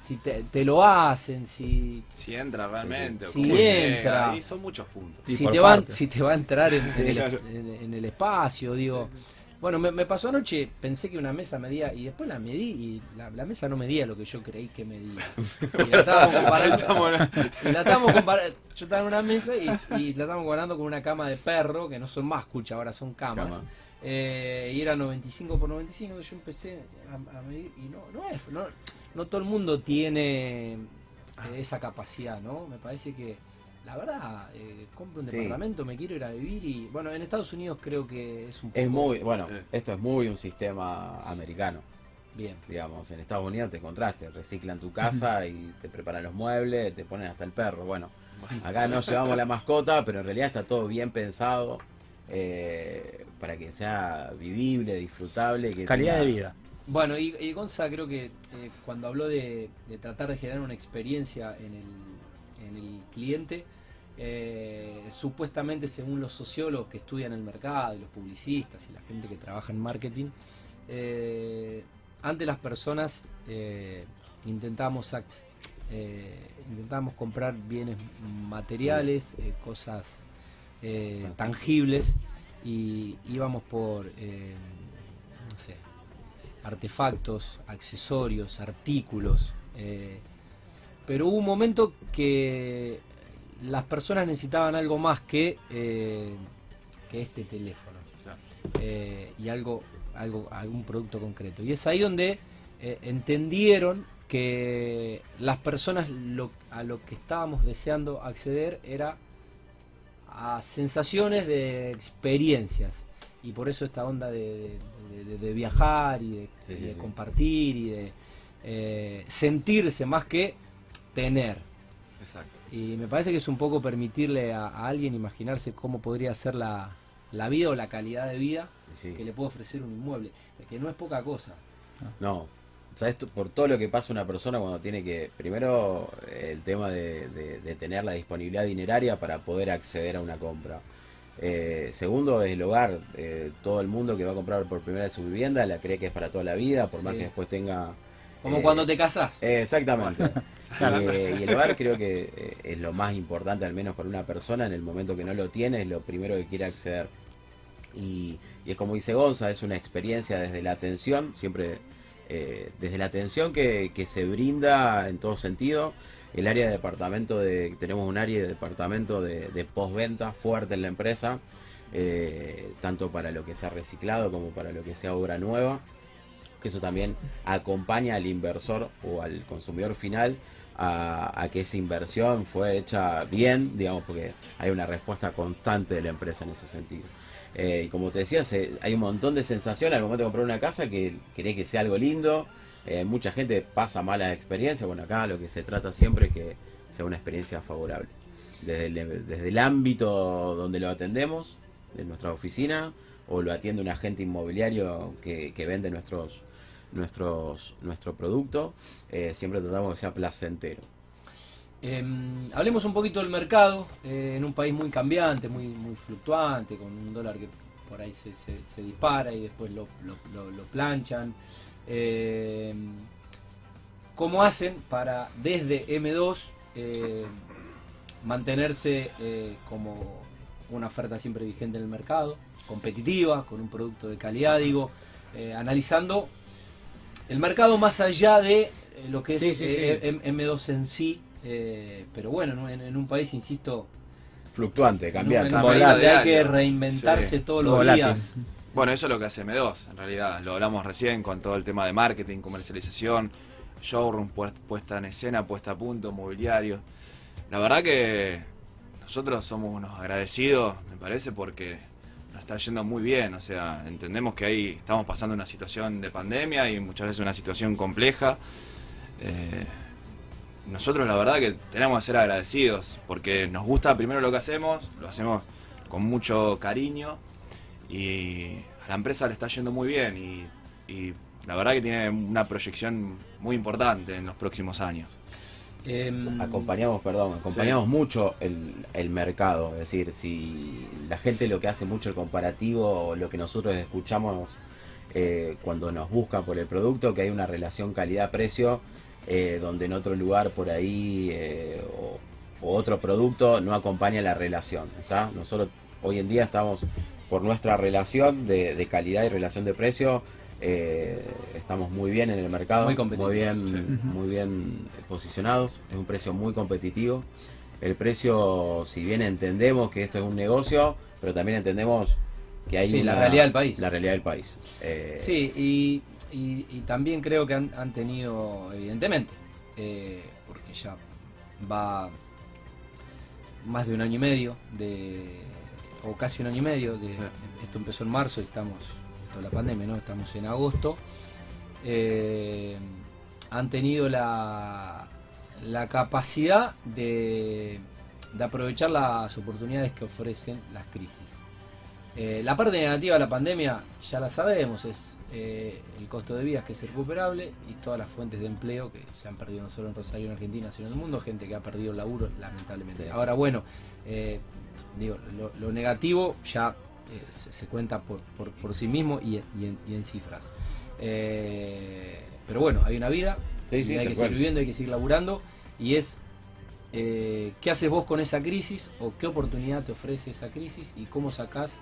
si te, te lo hacen, si, Si entra realmente. o Si entra. Y son muchos puntos. Si, te va, si te va a entrar en, en el, en- en el espacio, digo. Bueno, me, me pasó anoche, pensé que una mesa medía, y después la medí, y la, la mesa no medía lo que yo creí que medía. Y la estábamos comparando. y la estábamos comparando. Yo estaba en una mesa y, y la estábamos comparando con una cama de perro, que no son más cucha, ahora son camas. Cama. Eh, y era 95 por 95, yo empecé a, a medir, y no, no es, no, no todo el mundo tiene eh, esa capacidad, ¿no? Me parece que, la verdad, eh, compro un Sí. departamento, me quiero ir a vivir y, bueno, en Estados Unidos creo que es un poco Es muy, bueno, Eh. esto es muy un sistema americano. bien. Digamos, en Estados Unidos te encontraste, reciclan tu casa y te preparan los muebles, te ponen hasta el perro. Bueno, acá no llevamos la mascota, pero en realidad está todo bien pensado eh, para que sea vivible, disfrutable. Que Calidad tenga- de vida. Bueno, y, y Gonza creo que eh, cuando habló de, de tratar de generar una experiencia en el, en el cliente, eh, supuestamente según los sociólogos que estudian el mercado y los publicistas y la gente que trabaja en marketing, eh, antes las personas eh, intentamos intentábamos comprar bienes materiales, cosas tangibles y íbamos por, no sé, artefactos, accesorios, artículos. eh, pero hubo un momento que las personas necesitaban algo más que, eh, que este teléfono eh, y algo, algo, algún producto concreto. Y es ahí donde entendieron que las personas lo- a lo que estábamos deseando acceder era a sensaciones de experiencias. Y por eso esta onda de, de- de- de viajar y de, Sí, y sí, de sí. compartir y de eh, sentirse más que tener. Exacto. Y me parece que es un poco permitirle a, a alguien imaginarse cómo podría ser la, la vida o la calidad de vida que le puede ofrecer un inmueble, que no es poca cosa. No, ¿sabes? Por todo lo que pasa una persona cuando tiene que, primero, el tema de tener la disponibilidad dineraria para poder acceder a una compra. Eh, segundo, es el hogar. Eh, todo el mundo que va a comprar por primera vez su vivienda la cree que es para toda la vida, por más que después tenga... Como eh, cuando te casás. eh, exactamente. y, y el hogar creo que es lo más importante, al menos para una persona, en el momento que no lo tiene, es lo primero que quiere acceder. Y, y es como dice Gonza, es una experiencia desde la atención, siempre desde la atención que, que se brinda en todo sentido. El área de departamento, de, tenemos un área de departamento de, de postventa fuerte en la empresa, eh, tanto para lo que sea reciclado como para lo que sea obra nueva que eso también acompaña al inversor o al consumidor final a, que esa inversión fue hecha bien, digamos, porque hay una respuesta constante de la empresa en ese sentido. Eh, y como te decía, hay un montón de sensaciones al momento de comprar una casa que querés que sea algo lindo. Eh, mucha gente pasa malas experiencias. Bueno, acá lo que se trata siempre es que sea una experiencia favorable. Desde el, ámbito donde lo atendemos, de nuestra oficina, o lo atiende un agente inmobiliario que, vende nuestros nuestros nuestro producto, eh, siempre tratamos que sea placentero. Em, hablemos un poquito del mercado, eh, en un país muy cambiante, muy, muy fluctuante, con un dólar que por ahí se, se- dispara y después lo planchan. Em, ¿Cómo hacen para desde M2 eh, mantenerse eh, como una oferta siempre vigente en el mercado, competitiva, con un producto de calidad, digo, eh, analizando el mercado más allá de eh, lo que es Sí, sí, eh, sí. M- M2 en sí, eh, pero bueno, ¿no? en, en un país, insisto, Fluctuante, en un- cambiante. en un Volátil. país donde hay que reinventarse Sí. todos los días. Bueno, eso es lo que hace M2, en realidad. Lo hablamos recién con todo el tema de marketing, comercialización, showroom, puest- puesta en escena, puesta a punto, mobiliario. La verdad que nosotros somos unos agradecidos, me parece, porque nos está yendo muy bien. O sea, entendemos que ahí estamos pasando una situación de pandemia y muchas veces una situación compleja. Eh, nosotros la verdad que tenemos que ser agradecidos, porque nos gusta primero lo que hacemos, lo hacemos con mucho cariño y a la empresa le está yendo muy bien y, y la verdad que tiene una proyección muy importante en los próximos años. Em, Acompañamos, perdón, acompañamos mucho el, el mercado. Es decir, si la gente lo que hace mucho el comparativo, o lo que nosotros escuchamos eh, cuando nos buscan por el producto, que hay una relación calidad-precio, eh, donde en otro lugar por ahí eh, o, o otro producto no acompaña la relación. ¿está? Nosotros hoy en día estamos por nuestra relación de, de calidad y relación de precio. eh, estamos muy bien en el mercado, Muy bien, sí. muy bien posicionados, es un precio muy competitivo. El precio, si bien entendemos que esto es un negocio, pero también entendemos que hay Sí, la realidad del país. La realidad del país. Eh, Sí, y, y- y también creo que han, han tenido, evidentemente, eh, porque ya va más de un año y medio, de, o casi un año y medio, de, Sí. esto empezó en marzo y estamos, toda la pandemia, ¿no? Estamos en agosto. Eh, han tenido la, la capacidad de, de aprovechar las oportunidades que ofrecen las crisis. Eh, la parte negativa de la pandemia ya la sabemos, es eh, el costo de vida que es recuperable y todas las fuentes de empleo que se han perdido no solo en Rosario, en Argentina, sino en el mundo, gente que ha perdido el laburo, lamentablemente. Sí. Ahora, bueno, eh, digo, lo, lo negativo ya eh, se, se cuenta por, por, por sí mismo y, y en, y en cifras. Eh, pero bueno, hay una vida, Sí, hay que seguir viviendo, hay que seguir laburando y es eh, qué haces vos con esa crisis o qué oportunidad te ofrece esa crisis y cómo sacás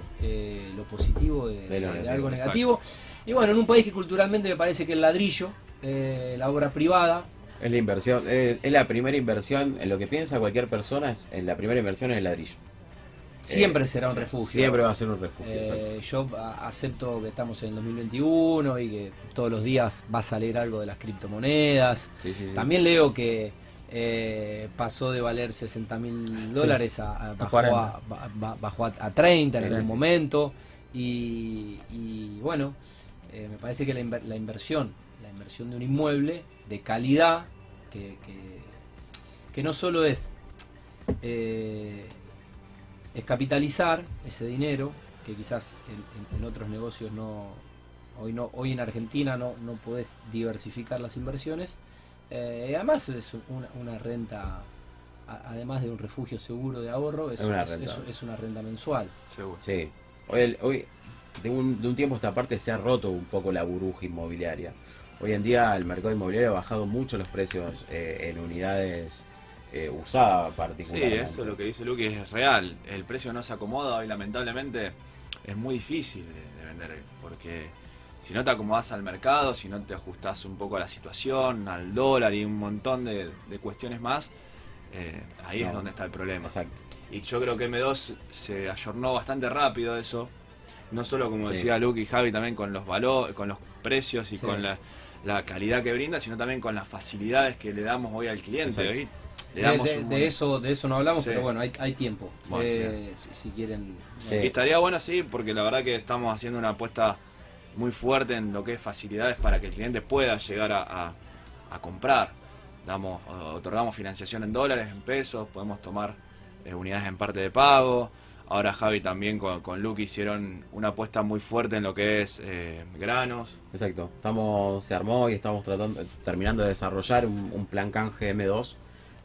lo positivo de, algo negativo. Y bueno, en un país que culturalmente me parece que el ladrillo, la obra privada, Es la inversión, eh, es la primera inversión, en lo que piensa cualquier persona, es, en la primera inversión es el ladrillo. Siempre será un refugio. Siempre va a ser un refugio. Eh, yo a- acepto que estamos en el 2021 y que todos los días va a salir algo de las criptomonedas. Sí, sí, sí. También leo que eh, pasó de valer 60 mil dólares a, a- A bajó, 40. a, ba- ba- bajó a- a 30 en algún momento. Y, y bueno, eh, me parece que la, inver- la inversión, la inversión de un inmueble de calidad, que, que, que no solo es, eh, es capitalizar ese dinero, que quizás en, en- en otros negocios no, hoy no, hoy en Argentina no, no podés diversificar las inversiones. Eh, además es una, una renta, a- además de un refugio seguro de ahorro, es, Es una es- renta. es- es una renta mensual. Seguro. Sí. Hoy, el- hoy de, un, de un tiempo a esta parte se ha roto un poco la burbuja inmobiliaria. Hoy en día el mercado inmobiliario ha bajado mucho los precios eh, en unidades eh, usadas Sí, particularmente. eso es lo que dice Luqui, es real. El precio no se acomoda y lamentablemente es muy difícil de, de vender. Porque si no te acomodas al mercado, si no te ajustás un poco a la situación, al dólar y un montón de, de cuestiones más, eh, ahí es donde está el problema. Exacto. Y yo creo que M2 se ayornó bastante rápido eso. No solo como Sí. decía Luke y Javi, también con los valores, con los precios y Sí. con la, la calidad que brinda, sino también con las facilidades que le damos hoy al cliente. Exacto. Le De, damos de- un de mon- eso, de eso no hablamos, Sí. pero bueno, hay, hay tiempo. Bueno, Eh, si, si quieren. Sí. Y estaría bueno sí, porque la verdad que estamos haciendo una apuesta muy fuerte en lo que es facilidades para que el cliente pueda llegar a, a- a comprar. Damos, otorgamos financiación en dólares, en pesos, podemos tomar eh, unidades en parte de pago. Ahora Javi también con, con Luke hicieron una apuesta muy fuerte en lo que es eh, granos. Exacto. Estamos, se armó y estamos tratando, terminando de desarrollar un, un plan canje M2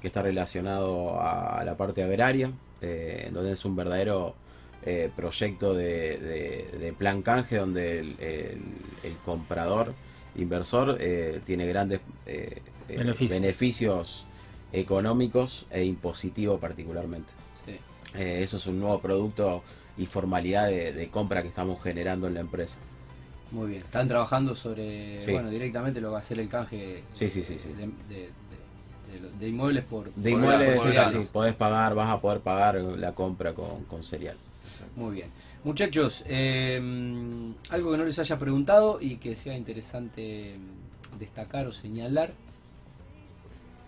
que está relacionado a la parte agraria, eh, en donde es un verdadero eh, proyecto de, de- de plan canje donde el, el- el comprador, inversor, eh, tiene grandes eh, eh, Beneficios. beneficios económicos e impositivos particularmente. Sí. Eh, eso es un nuevo producto y formalidad de, de compra que estamos generando en la empresa. Muy bien. Están trabajando sobre, Sí. bueno, directamente lo que va a ser el canje Sí, sí, sí, sí. De, de- inmuebles por... De por- inmuebles, por sí, cereales. sí, podés pagar, vas a poder pagar la compra con, con cereal. Muy bien. Muchachos, eh, algo que no les haya preguntado y que sea interesante destacar o señalar.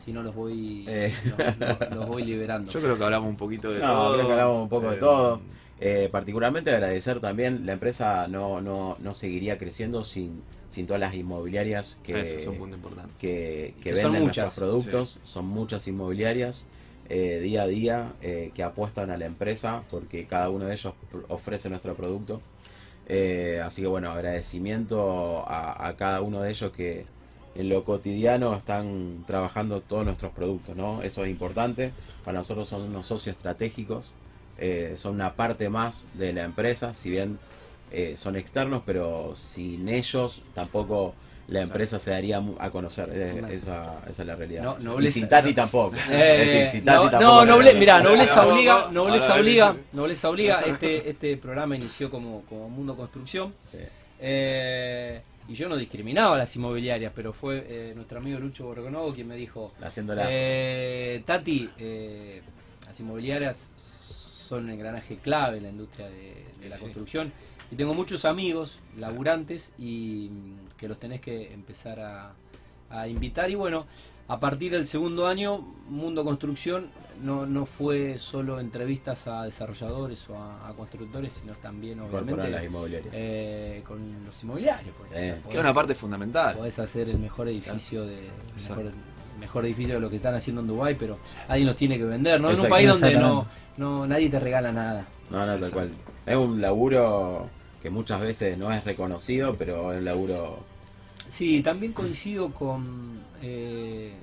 Si no los voy, Eh. los, los- los voy liberando. Yo creo que hablamos un poquito de No, todo. creo que hablamos un poco de Eh, todo. Eh, particularmente agradecer también, la empresa no, no, no seguiría creciendo sin, sin todas las inmobiliarias que, Eso es un punto importante. que, que Que son venden muchas, nuestros productos. Son muchas inmobiliarias eh, día a día eh, que apuestan a la empresa porque cada uno de ellos ofrece nuestro producto. Eh, así que bueno, agradecimiento a, a cada uno de ellos que en lo cotidiano están trabajando todos nuestros productos, ¿no? Eso es importante. Para nosotros son unos socios estratégicos, eh, son una parte más de la empresa, si bien eh, son externos, pero sin ellos tampoco la empresa se daría a conocer. Eh, esa, esa es la realidad. No- y nobleza- sin Tati no- tampoco. Eh, es decir, sin Tati no, tampoco no, noble- mirá, nobleza obliga, nobleza obliga, nobleza obliga. Este, este programa inició como, como Mundo Construcción. Sí. Eh, y yo no discriminaba a las inmobiliarias, pero fue eh, nuestro amigo Lucho Borgonovo quien me dijo, eh, Tati, eh, las inmobiliarias son un engranaje clave en la industria de, de la Sí. construcción. Y tengo muchos amigos, laburantes, y mm, que los tenés que empezar a, a invitar. Y bueno, a partir del segundo año, Mundo Construcción no, no fue solo entrevistas a desarrolladores o a, a constructores, sino también, incorporar las obviamente, inmobiliarias. eh, con los inmobiliarios. Sí. o sea, Que es una parte fundamental. Podés hacer el mejor edificio de mejor, mejor edificio de lo que están haciendo en Dubai, pero alguien los tiene que vender, ¿no? En un país donde no, no nadie te regala nada. No, no, tal Exacto. cual. Es un laburo que muchas veces no es reconocido, pero es un laburo. Sí, también coincido con eh,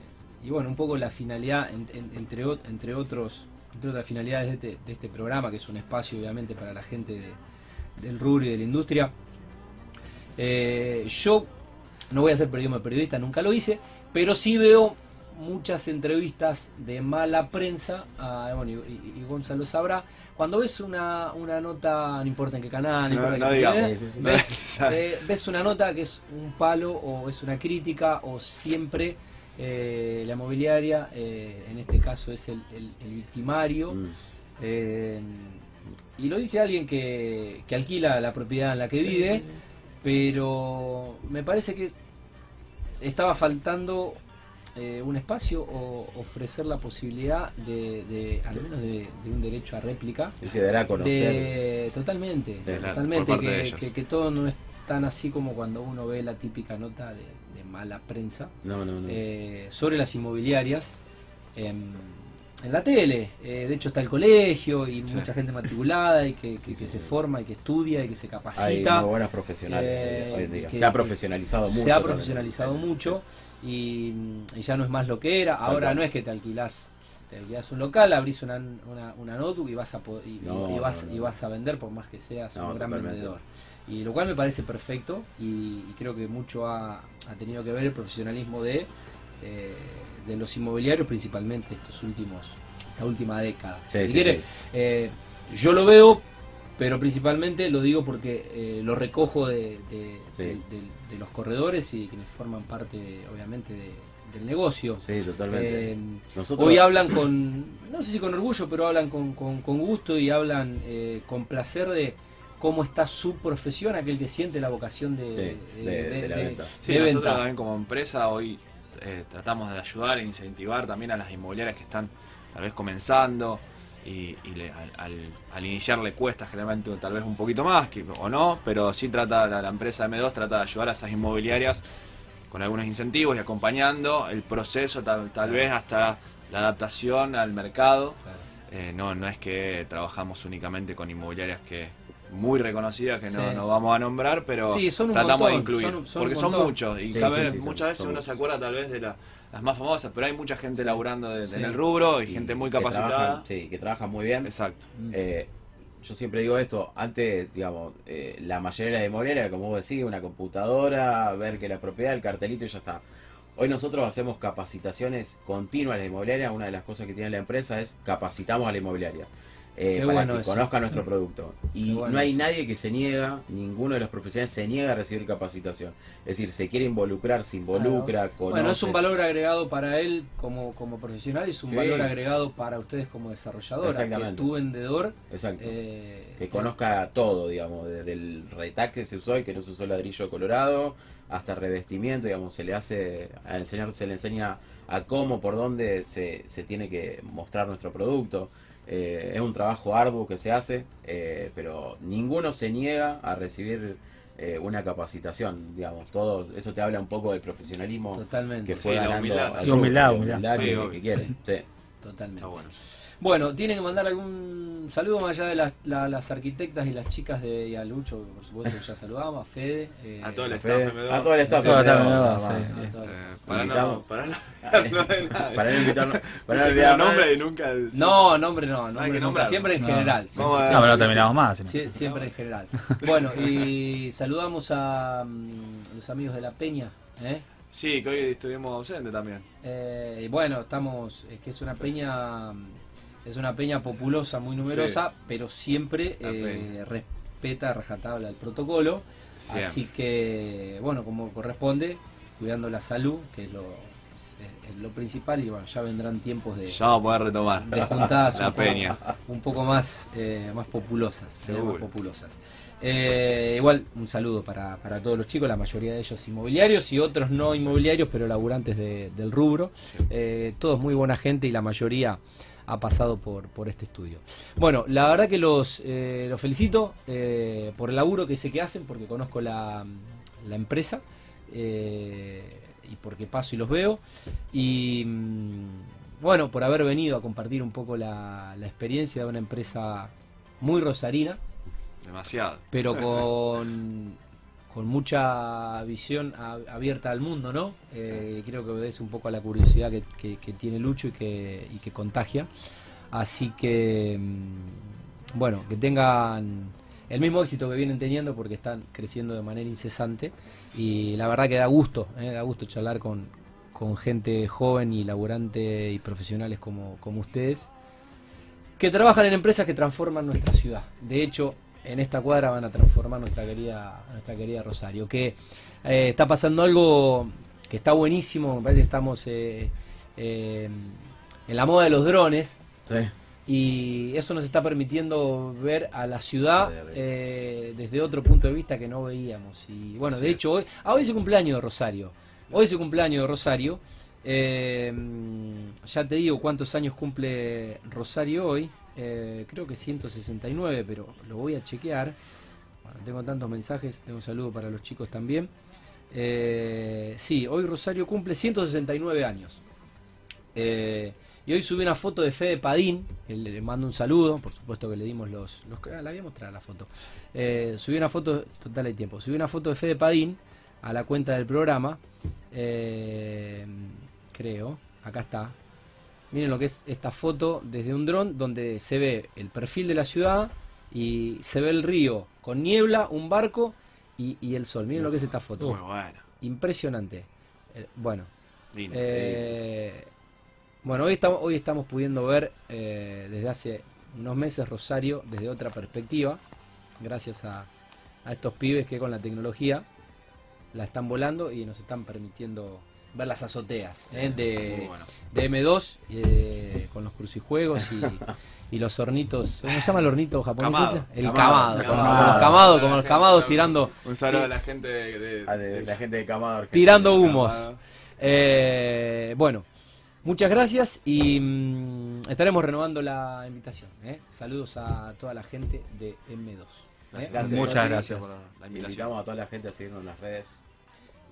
y bueno, un poco la finalidad en- en- entre entre otros entre otras finalidades de este, de este programa, que es un espacio obviamente para la gente de- del rubro y de la industria. Eh, yo no voy a ser periodismo de periodista, nunca lo hice, pero sí veo muchas entrevistas de mala prensa, a, bueno, y, y Gonzalo sabrá, cuando ves una, una nota, no importa en qué canal, no, No- importa no en qué digamos. ves, ves, eh, ves una nota que es un palo o es una crítica o siempre eh, la mobiliaria, eh, en este caso es el, el- el victimario. Mm. Eh, y lo dice alguien que, que alquila la propiedad en la que vive, pero me parece que estaba faltando eh, un espacio o ofrecer la posibilidad de, de al menos de, de un derecho a réplica. Y se dará a conocer. De, totalmente, De la- totalmente, que, que- que todo no es tan así como cuando uno ve la típica nota de, de mala prensa No, no, no. eh, sobre las inmobiliarias em, en la tele. Eh, de hecho está el colegio y Sí. mucha gente matriculada y que, que- Sí, que sí, se forma y que estudia y que se Hay capacita. muy buenos profesionales Eh, eh, hoy en día. que- se ha que profesionalizado mucho. se ha también. profesionalizado mucho y, y ya no es más lo que era. Ahora no es que te alquilás, te alquilás un local, abrís una, una, una notebook y vas a y, No, y vas, no, no. y vas a vender por más que seas un gran totalmente. vendedor. Y lo cual me parece perfecto y, creo que mucho ha, ha tenido que ver el profesionalismo de, eh, de los inmobiliarios, principalmente estos últimos, esta última década. Sí, si sí, quiere, sí. eh, yo lo veo, pero principalmente lo digo porque eh, lo recojo de, de- de- de los corredores y quienes forman parte, obviamente, de- del negocio. Sí, totalmente. Eh, Nosotros, hoy hablan con, no sé si con orgullo, pero hablan con, con- con gusto y hablan eh, con placer de cómo está su profesión, aquel que siente la vocación de, Sí, de- de la venta. Sí, de nosotros venta. también como empresa hoy eh, tratamos de ayudar e incentivar también a las inmobiliarias que están tal vez comenzando y, y le- al, al- al iniciar le cuesta generalmente tal vez un poquito más que, o no, pero sí trata la, la empresa M2 trata de ayudar a esas inmobiliarias con algunos incentivos y acompañando el proceso tal, tal vez hasta la adaptación al mercado. Claro. Eh, no, no es que trabajamos únicamente con inmobiliarias que muy reconocidas que no, Sí. no vamos a nombrar, pero Sí, tratamos de montón, incluir. son- son porque son muchos y Sí, cada sí, vez- muchas veces son uno muchos. se acuerda tal vez de la- las más famosas, pero hay mucha gente laburando de- Sí. en el rubro y, y gente muy que capacitada. trabajan- sí, que trabajan muy bien. Exacto. Mm. Eh, yo siempre digo esto, antes, digamos, eh, la mayoría de la inmobiliaria era como vos decís, una computadora, ver que la propiedad, el cartelito y ya está. Hoy nosotros hacemos capacitaciones continuas a la inmobiliaria, una de las cosas que tiene la empresa es capacitamos a la inmobiliaria. Eh, para bueno que eso. conozca nuestro producto. Y bueno no hay eso. nadie que se niega, ninguno de los profesionales se niega a recibir capacitación. Es decir, se quiere involucrar, se involucra, conoce. Bueno, es un valor agregado para él como, como profesional y es un Sí. valor agregado para ustedes como desarrolladora. Que tu vendedor Exacto. eh, que conozca todo, digamos, desde el retac que se usó y que no se usó ladrillo colorado, hasta revestimiento, digamos, se le hace, a enseñar, se le enseña a cómo, por dónde se, se tiene que mostrar nuestro producto. Eh, es un trabajo arduo que se hace, eh, pero ninguno se niega a recibir eh, una capacitación, digamos, todo eso te habla un poco del profesionalismo Totalmente. que fue Sí, la ganando humildad. al humildad, humildad. la Sí, que, que quiere. sí. Totalmente. Está bueno. Bueno, tienen que mandar algún saludo más allá de las, la- las arquitectas y las chicas de y a Lucho, por supuesto que ya saludamos, a Fede. eh, A todo el staff Fede- M2. a todo el staff Todo el staff M2, M2, nada sí, más, sí. sí. a todo el- para no, Invitamos. para no, no de nadie. Para no invitarnos, para no Viste que olvidar los nombres y nunca. No, nombre no, nombre Hay que nunca, siempre en general. Vamos siempre- a ver. No, pero terminamos sí. más. siempre en general. Bueno, y saludamos a mm, los amigos de La Peña. ¿eh? Sí, que hoy estuvimos ausentes también. Eh, y bueno, estamos, es que es una peña, es una peña populosa, muy numerosa, pero siempre eh, respeta a rajatabla el protocolo. Siempre. Así que, bueno, como corresponde, cuidando la salud, que es lo, es- es lo principal, y bueno, ya vendrán tiempos de, Ya vamos a poder retomar. de juntadas La un poco- peña. un poco más, eh, más populosas. Seguro. más populosas. Eh, igual, un saludo para, para todos los chicos, la mayoría de ellos inmobiliarios y otros no inmobiliarios, pero laburantes de- del rubro. Eh, todos muy buena gente y la mayoría ha pasado por, por este estudio. Bueno, la verdad que los, eh, los felicito eh, por el laburo que sé que hacen, porque conozco la, la empresa eh, y porque paso y los veo. Y mm, bueno, por haber venido a compartir un poco la, la experiencia de una empresa muy rosarina, Demasiado. pero con, con mucha visión a- abierta al mundo, ¿no? Eh, Creo que obedece un poco a la curiosidad que, que- que tiene Lucho y que, y que contagia. Así que, mm, bueno, que tengan el mismo éxito que vienen teniendo porque están creciendo de manera incesante y la verdad que da gusto, ¿eh? da gusto charlar con, con gente joven y laburante y profesionales como, como ustedes, que trabajan en empresas que transforman nuestra ciudad. De hecho, en esta cuadra van a transformar nuestra querida, nuestra querida Rosario, que eh, está pasando algo que está buenísimo, me parece que estamos eh, eh, en la moda de los drones Sí. y eso nos está permitiendo ver a la ciudad Desde otro punto de vista que no veíamos. Y bueno, Así de hecho, hoy, ah, hoy es el cumpleaños de Rosario. Hoy es el cumpleaños de Rosario. Ya te digo cuántos años cumple Rosario hoy. Eh, creo que 169, pero lo voy a chequear. Tengo tantos mensajes. Tengo un saludo para los chicos también. Eh, sí, hoy Rosario cumple 169 años. Eh, y hoy subí una foto de Fede Padín, le, le mando un saludo, por supuesto que le dimos los... los ah, la voy a mostrar la foto. Eh, subí una foto, total hay tiempo, subí una foto de Fede Padín a la cuenta del programa, creo, acá está. Miren lo que es esta foto desde un dron donde se ve el perfil de la ciudad y se ve el río con niebla, un barco y, y el sol. Miren lo que es esta foto. Muy bueno. Impresionante. Eh, bueno, Lindo. eh, bueno, hoy estamos, hoy estamos pudiendo ver eh, desde hace unos meses Rosario desde otra perspectiva, gracias a, a estos pibes que con la tecnología la están volando y nos están permitiendo ver las azoteas ¿eh? De, bueno. de M2 eh, con los crucijuegos y, y los hornitos. ¿Cómo se llama el hornito japonés? Camado. ese? El Camado, camado, camado. como los camados, como los camados tirando, Un saludo a la gente de, de- Ah, de, la gente de Camado. tirando humos. Camado. Eh, bueno, muchas gracias y mm, estaremos renovando la invitación. ¿eh? Saludos a toda la gente de M2. ¿eh? Gracias. Gracias, Muchas gracias. por la invitación. Invitamos a toda la gente a seguirnos en las redes.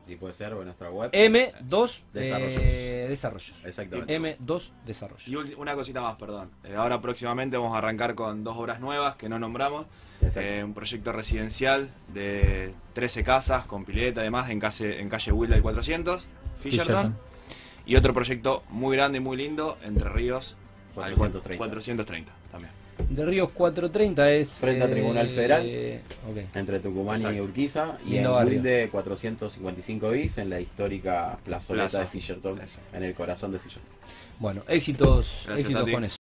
Si puede ser, o en nuestra web. M2 Desarrollos. eh, Desarrollos. Exactamente. M2 Y Desarrollos. ulti- una cosita más, perdón. Eh, ahora próximamente vamos a arrancar con dos obras nuevas que no nombramos. Exacto. Eh, un proyecto residencial de 13 casas con pileta además en calle, en calle Wilda y 400, Fisherton. Fisherton. Y otro proyecto muy grande y muy lindo, Entre Ríos al 430. 430 también. De Ríos 430 es. Frente a Tribunal Federal. Entre Tucumán y. Urquiza. Y Lindo en barrio. Wilde 455 bis en la histórica plazoleta Plaza. de Fisherton. En el corazón de Fisherton. Bueno, éxitos, Gracias, éxitos con eso.